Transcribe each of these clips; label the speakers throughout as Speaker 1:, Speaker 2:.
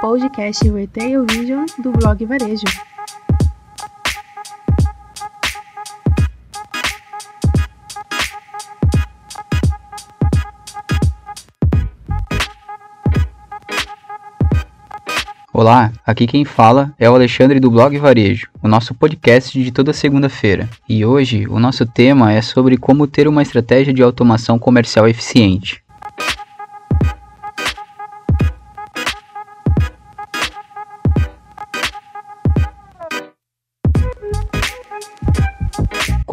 Speaker 1: Podcast Retail Vision do blog Varejo.
Speaker 2: Olá, aqui quem fala é o Alexandre do Blog Varejo, o nosso podcast de toda segunda-feira. E hoje o nosso tema é sobre como ter uma estratégia de automação comercial eficiente.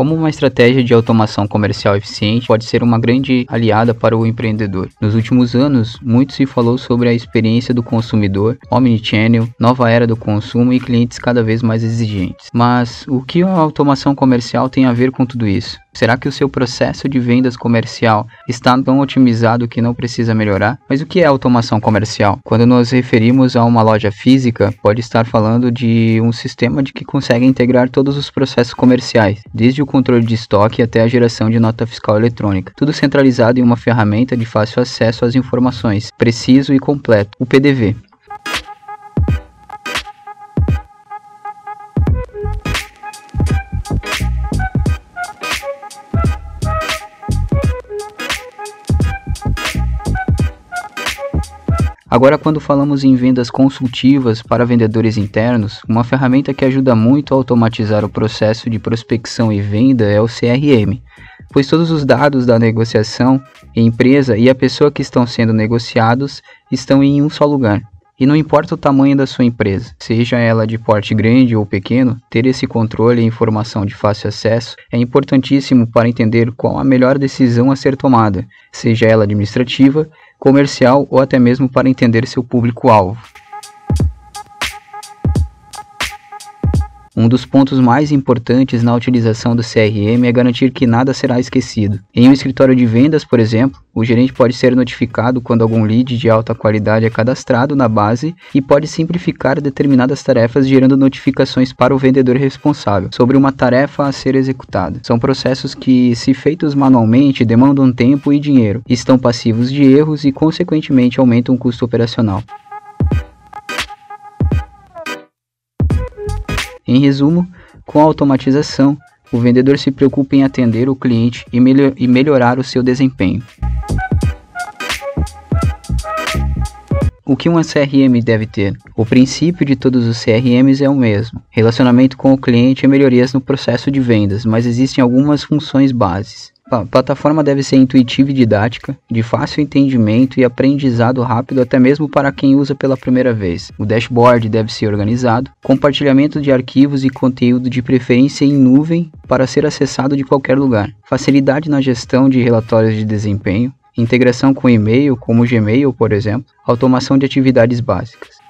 Speaker 2: Como uma estratégia de automação comercial eficiente pode ser uma grande aliada para o empreendedor. Nos últimos anos, muito se falou sobre a experiência do consumidor, omnichannel, nova era do consumo e clientes cada vez mais exigentes. Mas o que a automação comercial tem a ver com tudo isso? Será que o seu processo de vendas comercial está tão otimizado que não precisa melhorar? Mas o que é automação comercial? Quando nos referimos a uma loja física, pode estar falando de um sistema de que consegue integrar todos os processos comerciais, desde o controle de estoque até a geração de nota fiscal eletrônica, tudo centralizado em uma ferramenta de fácil acesso às informações, preciso e completo, o PDV. Agora, quando falamos em vendas consultivas para vendedores internos, uma ferramenta que ajuda muito a automatizar o processo de prospecção e venda é o CRM, pois todos os dados da negociação, empresa e a pessoa que estão sendo negociados estão em um só lugar. E não importa o tamanho da sua empresa, seja ela de porte grande ou pequeno, ter esse controle e informação de fácil acesso é importantíssimo para entender qual a melhor decisão a ser tomada, seja ela administrativa, comercial ou até mesmo para entender seu público-alvo. Um dos pontos mais importantes na utilização do CRM é garantir que nada será esquecido. Em um escritório de vendas, por exemplo, o gerente pode ser notificado quando algum lead de alta qualidade é cadastrado na base e pode simplificar determinadas tarefas, gerando notificações para o vendedor responsável sobre uma tarefa a ser executada. São processos que, se feitos manualmente, demandam tempo e dinheiro, estão passivos de erros e, consequentemente, aumentam o custo operacional. Em resumo, com a automatização, o vendedor se preocupa em atender o cliente e, e melhorar o seu desempenho. O que uma CRM deve ter? O princípio de todos os CRMs é o mesmo: relacionamento com o cliente e melhorias no processo de vendas, mas existem algumas funções bases. A plataforma deve ser intuitiva e didática, de fácil entendimento e aprendizado rápido até mesmo para quem usa pela primeira vez. O dashboard deve ser organizado, compartilhamento de arquivos e conteúdo de preferência em nuvem para ser acessado de qualquer lugar, facilidade na gestão de relatórios de desempenho, integração com e-mail, como o Gmail, por exemplo, automação de atividades básicas.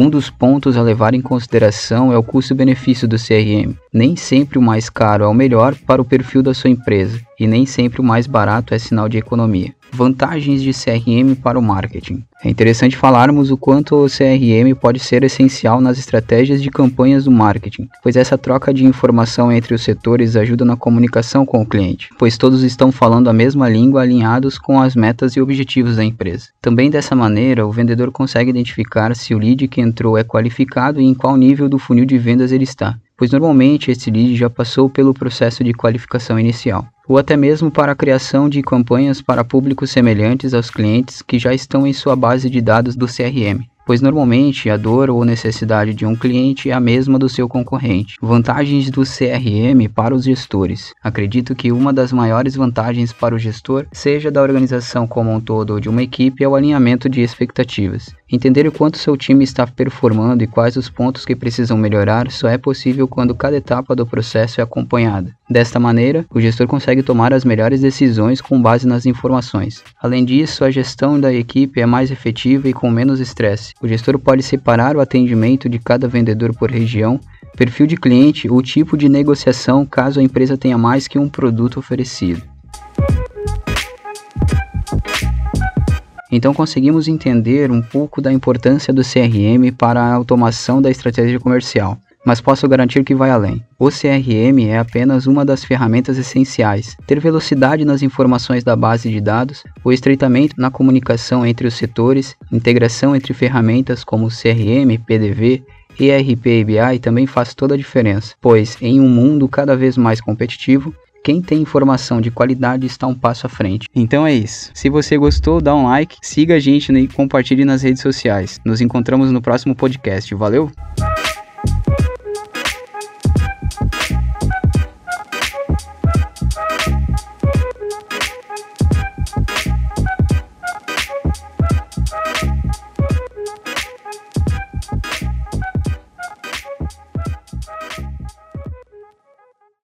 Speaker 2: Um dos pontos a levar em consideração é o custo-benefício do CRM. Nem sempre o mais caro é o melhor para o perfil da sua empresa, e nem sempre o mais barato é sinal de economia. Vantagens de CRM para o marketing. É interessante falarmos o quanto o CRM pode ser essencial nas estratégias de campanhas do marketing, pois essa troca de informação entre os setores ajuda na comunicação com o cliente, pois todos estão falando a mesma língua alinhados com as metas e objetivos da empresa. Também dessa maneira, o vendedor consegue identificar se o lead que entrou é qualificado e em qual nível do funil de vendas ele está pois normalmente esse lead já passou pelo processo de qualificação inicial, ou até mesmo para a criação de campanhas para públicos semelhantes aos clientes que já estão em sua base de dados do CRM pois normalmente a dor ou necessidade de um cliente é a mesma do seu concorrente. Vantagens do CRM para os gestores. Acredito que uma das maiores vantagens para o gestor, seja da organização como um todo ou de uma equipe, é o alinhamento de expectativas. Entender o quanto seu time está performando e quais os pontos que precisam melhorar só é possível quando cada etapa do processo é acompanhada. Desta maneira, o gestor consegue tomar as melhores decisões com base nas informações. Além disso, a gestão da equipe é mais efetiva e com menos estresse. O gestor pode separar o atendimento de cada vendedor por região, perfil de cliente ou tipo de negociação caso a empresa tenha mais que um produto oferecido. Então conseguimos entender um pouco da importância do CRM para a automação da estratégia comercial. Mas posso garantir que vai além. O CRM é apenas uma das ferramentas essenciais. Ter velocidade nas informações da base de dados, o estreitamento na comunicação entre os setores, integração entre ferramentas como CRM, PDV, ERP e BI também faz toda a diferença, pois em um mundo cada vez mais competitivo, quem tem informação de qualidade está um passo à frente. Então é isso. Se você gostou, dá um like, siga a gente e compartilhe nas redes sociais. Nos encontramos no próximo podcast. Valeu!